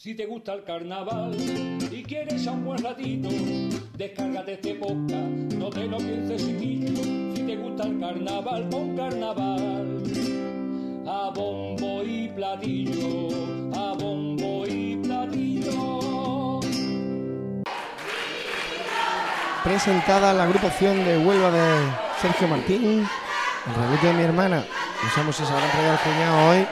Si te gusta el carnaval y quieres a un buen ratito, descárgate este podcast, no te lo pienses chiquito. Si te gusta el carnaval, pon carnaval. A bombo y platillo, a bombo y platillo. Presentada la agrupación de Huelva de Sergio Martín, el realito de mi hermana. Si se habrán traído al cuñado hoy.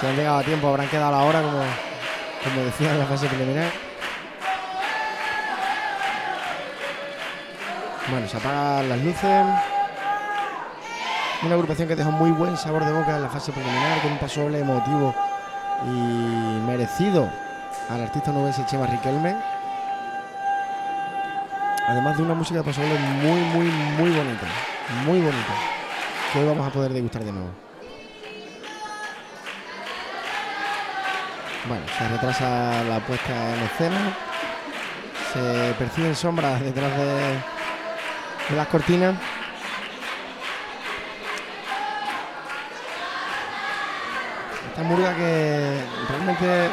Si han llegado a tiempo, habrán quedado a la hora, como, como decía en la fase preliminar. Bueno, se apagan las luces. Una agrupación que dejó muy buen sabor de boca en la fase preliminar, con un paso doble emotivo y merecido al artista nubense Chema Riquelme. Además de una música de paso muy, muy, muy bonita. Muy bonita. Que hoy vamos a poder degustar de nuevo. Bueno, se retrasa la puesta en escena. Se perciben sombras detrás de, las cortinas. Esta murga que realmente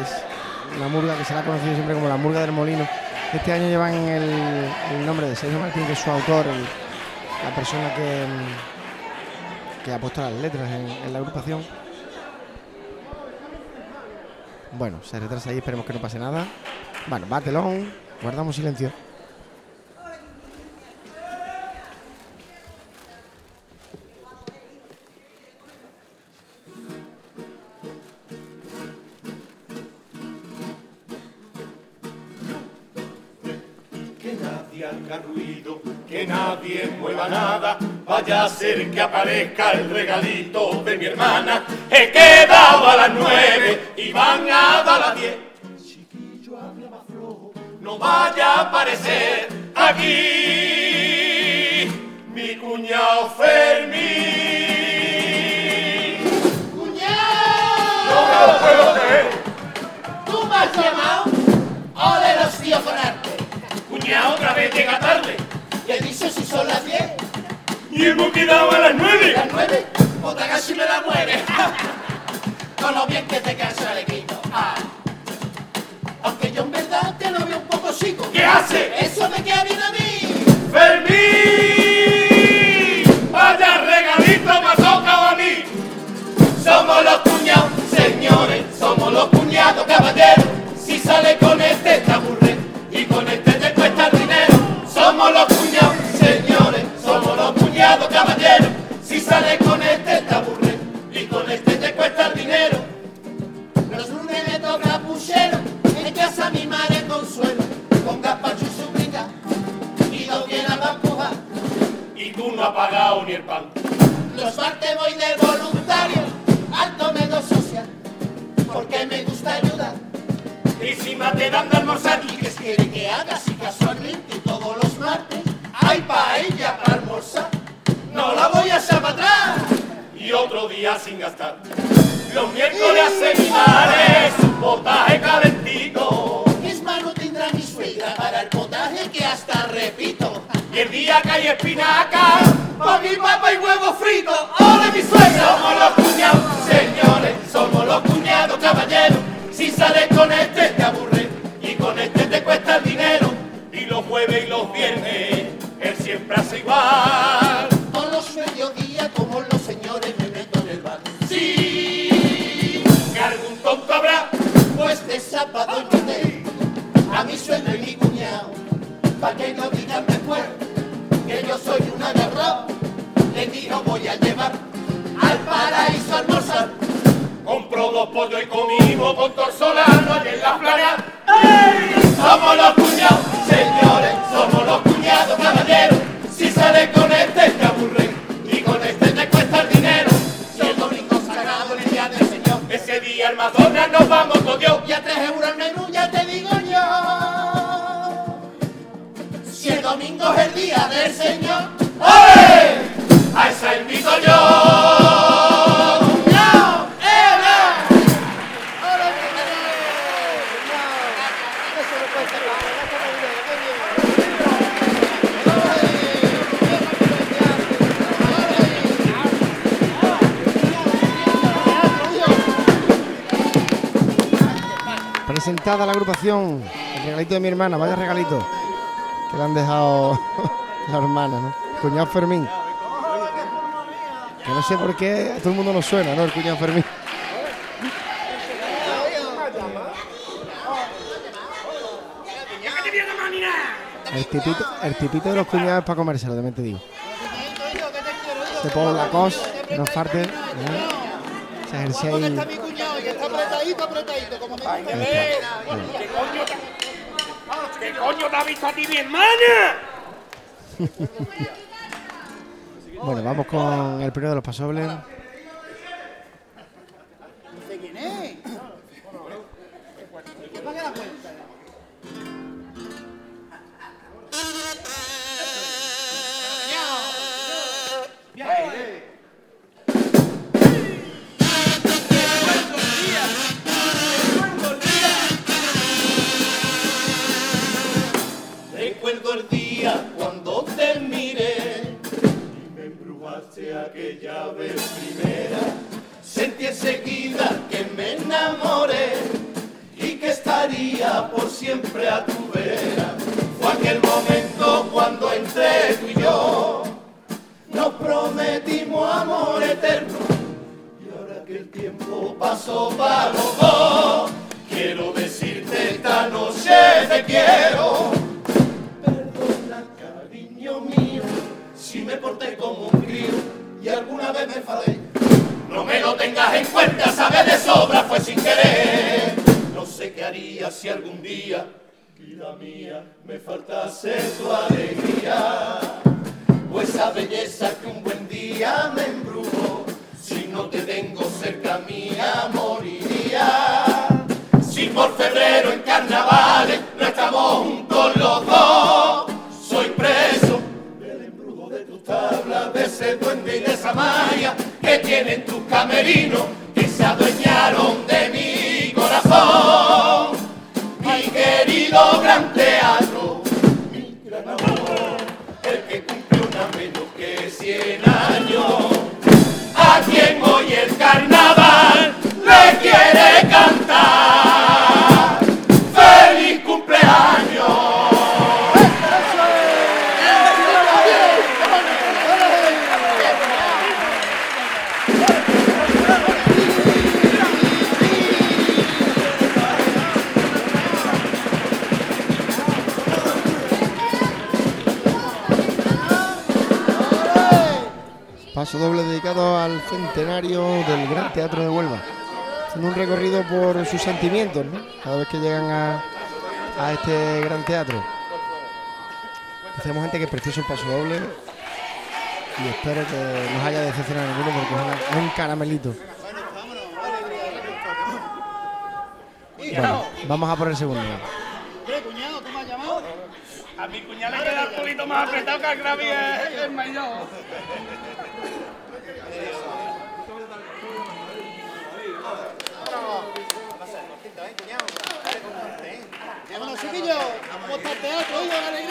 es la murga que se la ha conocido siempre como la murga del molino. Este año llevan el, nombre de Sergio Martín, que es su autor, la persona que, que ha puesto las letras en la agrupación. Bueno, se retrasa ahí, esperemos que no pase nada. Bueno, va telón, guardamos silencio. Que haga ruido, que nadie mueva nada. Vaya a ser que aparezca el regalito de mi hermana. He quedado a las nueve y van a dar las diez. Chiquillo, habla más flojo, no vaya a aparecer aquí mi cuñado Fermín. No me lo puedo creer. ¿Tú me has llamado? ¡Ole los tíos con otra vez llega tarde. ¿Qué dices si son las 10? Y hemos quedado a las nueve. ¿Las 9? Otra casi me la mueve. Con lo bien que te cansa el equipo. Ah. Aunque yo en verdad te lo veo un poco chico. ¿Qué hace? Eso me queda bien a Y no pagado ni el pan. Los martes voy de voluntario al comedor social, porque me gusta ayudar. Y si te dan de almorzar. ¿Y qué quiere que haga si casualmente todos los martes hay paella para almorzar? No la voy a echar para atrás. Y otro día sin gastar. Los miércoles madre su potaje calentito. Mis manos tendrá mi suegra para el potaje que hasta repito. Y el día que hay espinaca. Pa' mi papa y huevo frito, ¡ole mi suegra! Somos los cuñados, Señores, somos los cuñados, caballeros. Si sales con este te aburre y con este te cuesta el dinero. Y los jueves y los viernes. Él siempre hace igual. Con los mediodías como los señores me meto en el bar. Sí, Que algún tonto habrá. pues de sábado Presentada la agrupación, el regalito de mi hermana, vaya regalito que le han dejado la hermana, ¿no? Cuñado Fermín. Que no sé por qué a todo el mundo nos suena, ¿no? El cuñado Fermín. El tipito, el tipito de los cuñados es para comérselo, también te digo. Se pone la cos, no falte. ¿eh? Jersey ¿Dónde ahí. está mi cuñado? Que está apretadito, apretadito, como Ay, ve. ¿Qué coño te- ¿Qué coño te ha visto a ti mi hermana? Bueno, vamos con el primero de los pasobles. Amor eterno. Y ahora que el tiempo pasó para los dos, quiero decirte esta noche te quiero. Perdona, cariño mío, si me porté como un crío y alguna vez me enfadé. No me lo tengas en cuenta, sabes de sobra, fue sin querer. No sé qué haría si algún día, vida mía, me faltase tu alegría. Esa belleza que un buen día me embrujó. Si no te tengo cerca mía, moriría. Si por febrero en carnavales no estamos juntos los dos, soy preso del embrujo de tus tablas, de ese duende y de esa maya que tienen tus camerinos Paso doble dedicado al centenario del Gran Teatro de Huelva. Haciendo un recorrido por sus sentimientos, ¿no? Cada vez que llegan a, este gran teatro. Decíamos gente que es precioso el paso doble. Y espero que nos haya decepcionado ninguno porque es, un caramelito. Bueno, vamos a por el segundo. ¿Qué, cuñado? ¿Tú has llamado? A mi cuñada le queda el culito más apretado que al Gravi es mayor. Vámonos, chiquillos. ¿Cómo está teatro?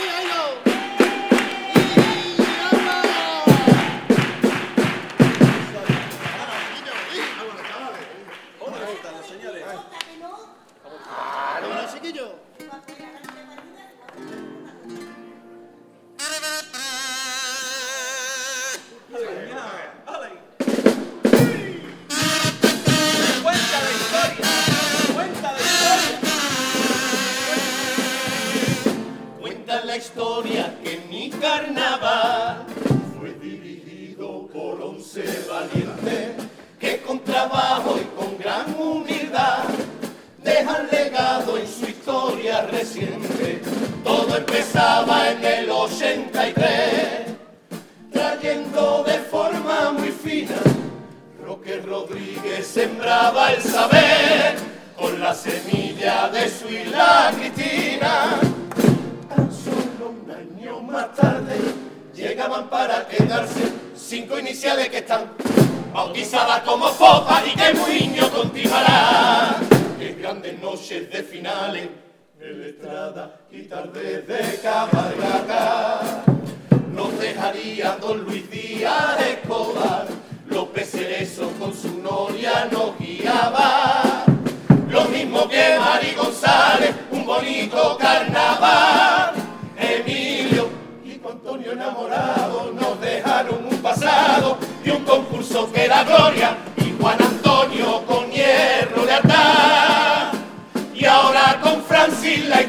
Sembraba el saber con la semilla de su isla Cristina. Tan solo un año más tarde llegaban para quedarse cinco iniciales que están bautizadas como popa y que niño continuará. En grandes noches de finales, la estrada y tardes de cabalgata, nos dejaría don Luis Díaz Escobar. López Cerezo con su noria nos guiaba. Lo mismo que Mari González, un bonito carnaval. Emilio y con Antonio enamorado nos dejaron un pasado y un concurso que era gloria y Juan Antonio con hierro de atar. Y ahora con Francis la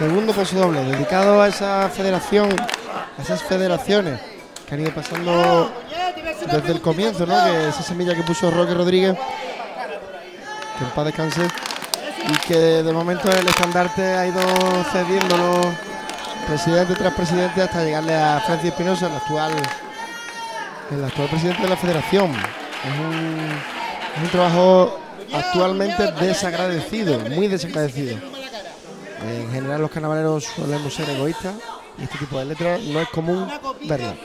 Segundo paso doble, dedicado a esa federación, a esas federaciones que han ido pasando desde el comienzo, ¿no? Que esa semilla que puso Roque Rodríguez, que en paz descanse, y que de momento el estandarte ha ido cediéndolo presidente tras presidente hasta llegarle a Francis Espinosa, el actual, el actual presidente de la federación. Es un trabajo actualmente desagradecido, muy desagradecido. En general los carnavaleros solemos ser egoístas y este tipo de letras no es común verlas.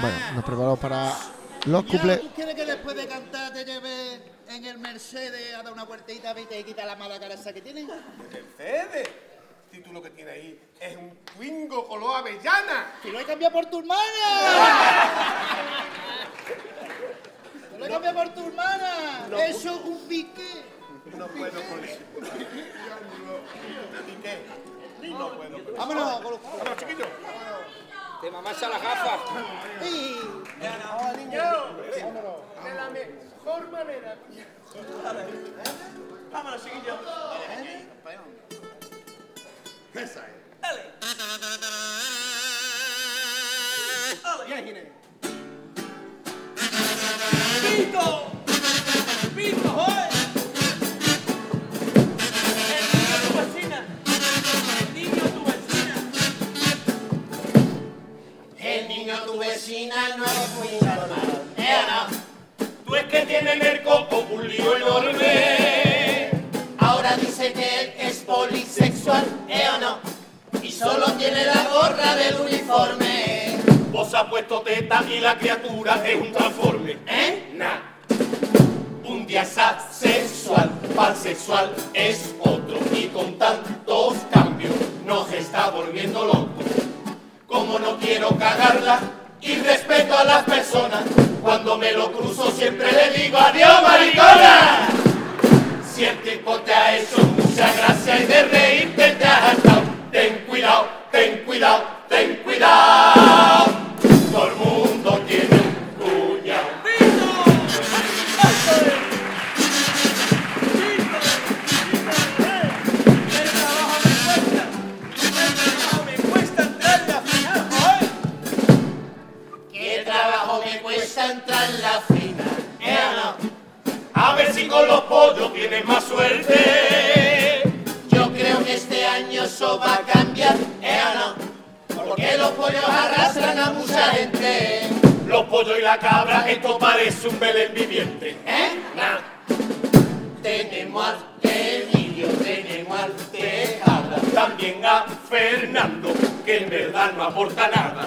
Bueno, nos preparamos para los Ya, cuplés. ¿Tú quieres que después de cantar te lleve en el Mercedes a dar una vueltita y te quita la mala cara esa que tienen? Mercedes. Si tú lo que tienes ahí es un Twingo color avellana. ¡Que lo he cambiado por tu hermana! ¡Que lo he cambiado por tu hermana! ¡Eso es un piqué! No puedo con eso. ¿Y qué? No puedo con eso. ¡Vámonos! Vámonos, chiquillos. Te las gafas. ¡Sí! De la mejor manera. Vámonos, chiquillos. Esa es. Ginés. ¡Pito! ¡Pito, joder! Es un transforme. ¿Eh? Un día es asexual, pansexual es otro y con tantos cambios nos está volviendo locos. Como no quiero cagarla y respeto a las personas, cuando me lo cruzo siempre le digo adiós maricona. Si el tipo te ha hecho mucha gracia y de reírte te has hartado, ten cuidado, ten cuidado, más suerte. Yo creo que este año eso va a cambiar, ¿eh no? Porque los pollos arrastran a mucha gente. Los pollos y la cabra, esto parece un Belén viviente. ¿Eh? Nah. Tenemos al Emilio, tenemos al Tejada, también a Fernando, que en verdad no aporta nada.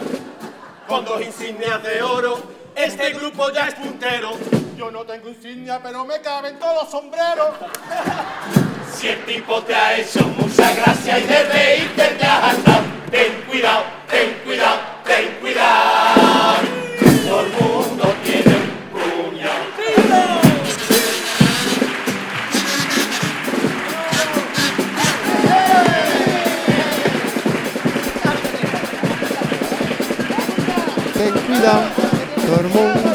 Con dos insignias de oro, este grupo ya es puntero. Yo no tengo insignia, pero me caben todos los sombreros. Si el tipo te ha hecho mucha gracia y de reírte te has hartado, ten cuidado, ten cuidado, ten cuidado. Todo el mundo tiene un cuñado. Ten cuidado, todo el mundo.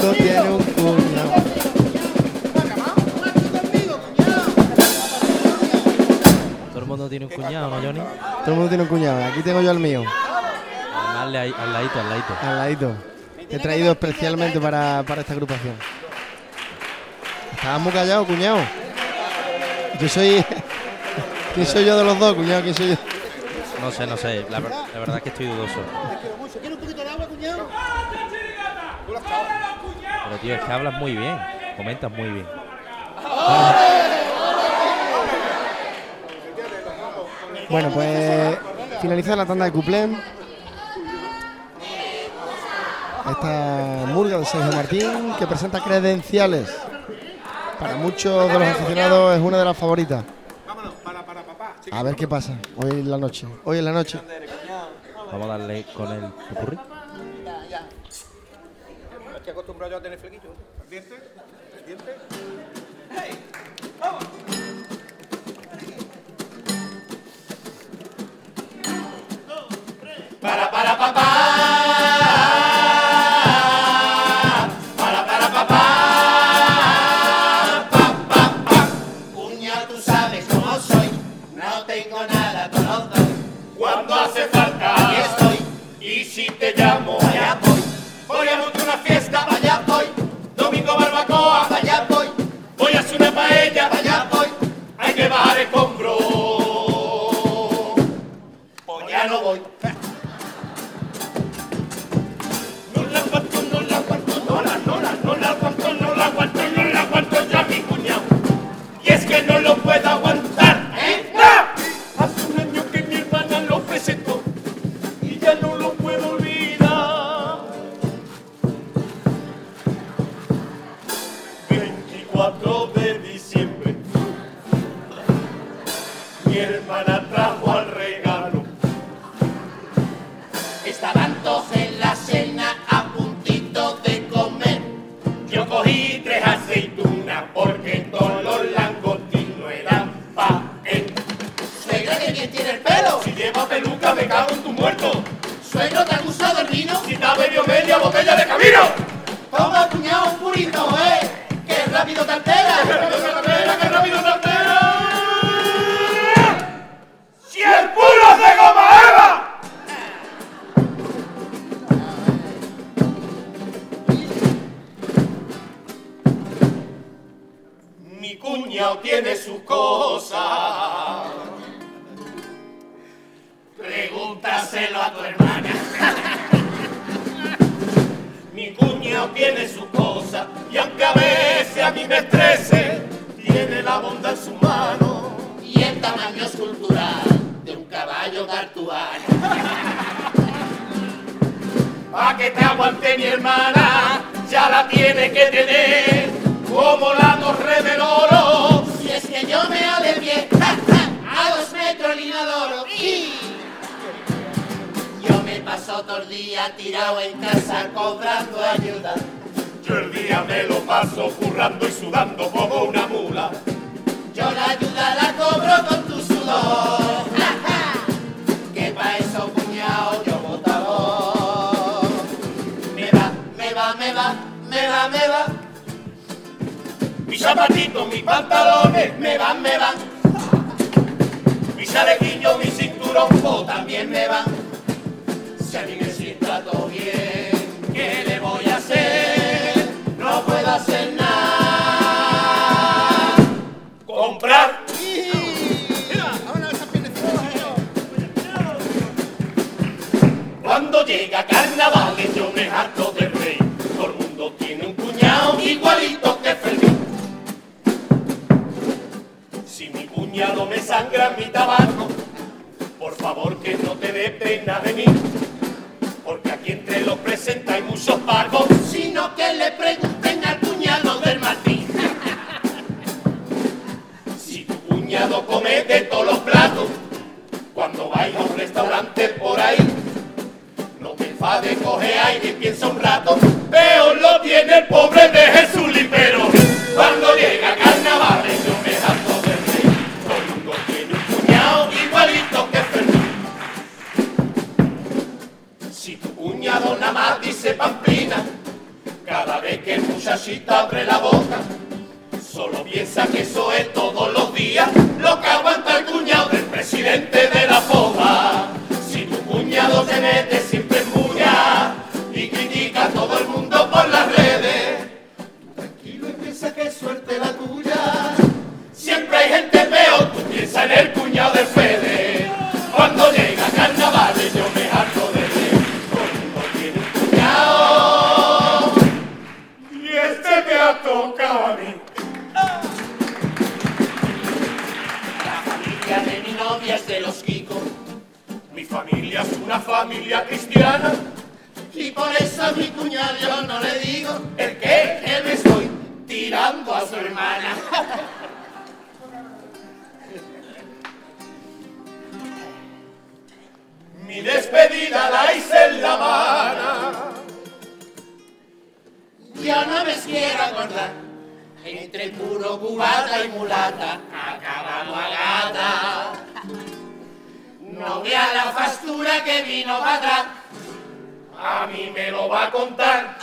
Todo el mundo tiene un cuñado, ¿no, Johnny? Todo el mundo tiene un cuñado. Aquí tengo yo el mío, al ladito, al ladito. al ladito. He traído especialmente para, para esta agrupación. Estabas muy callado, cuñado. Yo soy. ¿Quién soy yo de los dos, cuñado? ¿Quién soy yo? No sé, no sé. La, ver- la verdad es que estoy dudoso. Te quiero mucho. ¿Quieres un poquito de agua, cuñado? Pero, tío, es que hablas muy bien. Comentas muy bien. Bueno, pues finaliza la tanda de cuplé. Esta murga de Sergio Martín que presenta credenciales. Para muchos de los aficionados es una de las favoritas. A ver qué pasa hoy en la noche. Hoy en la noche. Vamos a darle con el popurrí. Estoy acostumbrado yo a tener flequillo. ¿El diente? ¿El diente? Para, Tiene el pelo. Si lleva peluca me cago en tu muerto. Suegro, ¿te ha gustado el vino? Si te ha bebido media botella de camino. Toma, cuñado, un purito, eh. Que rápido te altera. ¡Que rápido te altera, que rápido te altera! ¡Si el puro es de goma eva! Mi cuñado tiene sus cosas. Pregúntaselo a tu hermana. Mi cuñado tiene su cosa y aunque a veces a mí me estrese, tiene la bondad en su mano. Y el tamaño escultural de un caballo cartuano. Pa' que te aguante mi hermana, ya la tiene que tener como la torre del oro. Si es que yo me de pie, a dos metros el inodoro. Paso todo el día tirado en casa cobrando ayuda. Yo el día me lo paso currando y sudando como una mula. Yo la ayuda la cobro con tu sudor. Ja, ja, que pa' eso, cuñado, yo votado. Me va, me va, me va, me va, me va. Mis zapatitos, mis pantalones, Me van, me van, mis chalequillos, mi cinturón, o también me van. Si a mí me sienta todo bien, ¿qué le voy a hacer? No puedo hacer nada. comprar. Cuando llega carnaval yo me harto de rey. Todo el mundo tiene un cuñado igualito que Fermín. Si mi cuñado me sangra mi tabaco, por favor que no te dé pena de mí. Aquí entre los presenta hay muchos pagos. Sino que le pregunten al cuñado del Martín. Si tu cuñado come de todos los platos, cuando vaya a un restaurante por ahí, no te enfades, coge aire y piensa un rato. Peor lo tiene el pobre muchachito abre la boca, solo piensa que eso es todos los días lo que aguanta el cuñado del presidente de la foja. Si tu cuñado te mete siempre en bulla y critica a todo el mundo por las redes, tranquilo y piensa que suerte la tuya. Siempre hay gente peor, tú piensa en el cuñado de Fede. Cuando llega carnavales yo me La familia de mi novia es de los Kikos. Mi familia es una familia cristiana. Y por eso a mi cuñado yo no le digo el que, que me estoy tirando a su hermana. Mi despedida la hice en La Habana. Ya no me quiero acordar. Entre puro cubata y mulata, acabamos a gata. No vea la fastura que vino para atrás. A mí me lo va a contar.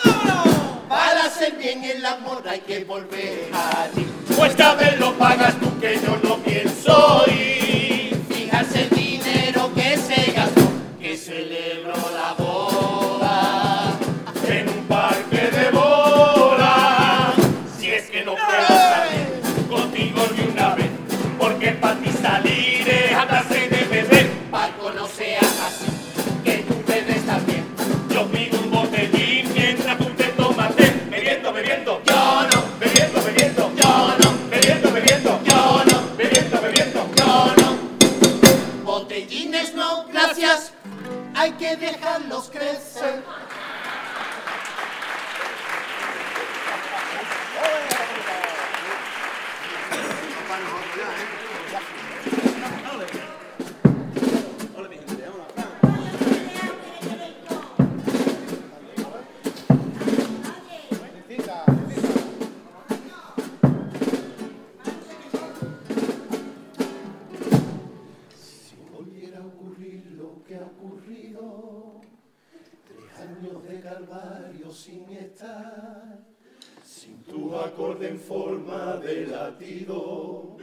Para hacer bien el amor hay que volver allí. Pues que a ver lo pagas tú que yo no pienso ir. Que dejarlos crecer. Si acorde en forma de latido,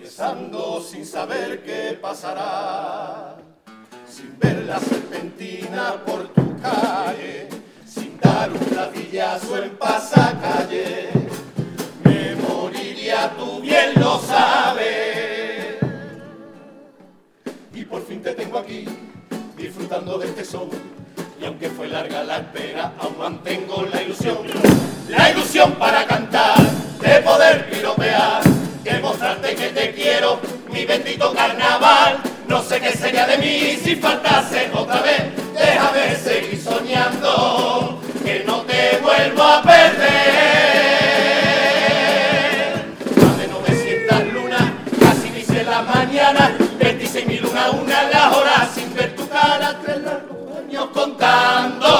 rezando sin saber qué pasará, sin ver la serpentina por tu calle, sin dar un platillazo en pasacalle, me moriría, tú bien lo sabes y por fin te tengo aquí, disfrutando de este son. Y aunque fue larga la espera, aún mantengo la ilusión. La ilusión para cantar, de poder piropear, de mostrarte que te quiero, mi bendito carnaval. No sé qué sería de mí si faltase otra vez. Déjame seguir soñando, que no te vuelvo a perder. De 900 lunas, casi dice la mañana, 26 mil una una las horas sin ver tu cara, tres largos años contando,